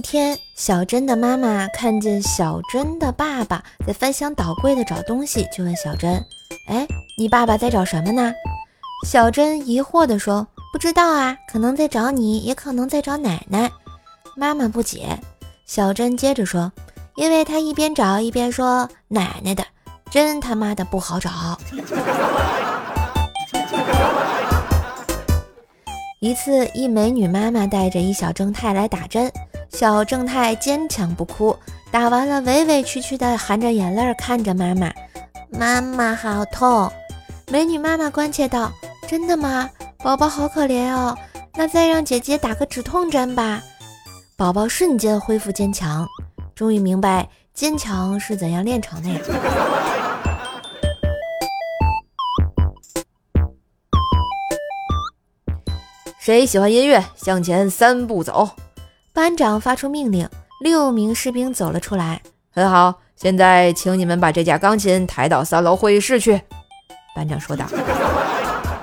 一天，小珍的妈妈看见小珍的爸爸在翻箱倒柜的找东西，就问小珍：“哎，你爸爸在找什么呢？”小珍疑惑地说：“不知道啊，可能在找你，也可能在找奶奶。”妈妈不解。小珍接着说：“因为他一边找一边说奶奶的，真他妈的不好找。” 一次，一美女妈妈带着一小正太来打针。小正太坚强不哭，打完了委委屈屈的含着眼泪看着妈妈，妈妈好痛。美女妈妈关切道：“真的吗？宝宝好可怜哦，那再让姐姐打个止痛针吧。”宝宝瞬间恢复坚强，终于明白坚强是怎样炼成的呀。谁喜欢音乐？向前三步走。班长发出命令，六名士兵走了出来。很好，现在请你们把这架钢琴抬到三楼会议室去。班长说道。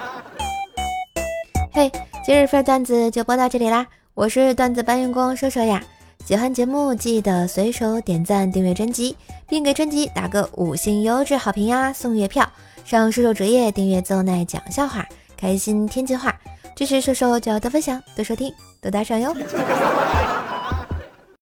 嘿，今日份段子就播到这里啦！我是段子搬运工说说呀。喜欢节目记得随手点赞、订阅专辑，并给专辑打个五星优质好评呀！送月票，上射手主页订阅奏奈讲笑话，开心天津话。支持射手就要多分享、多收听、多打赏哟。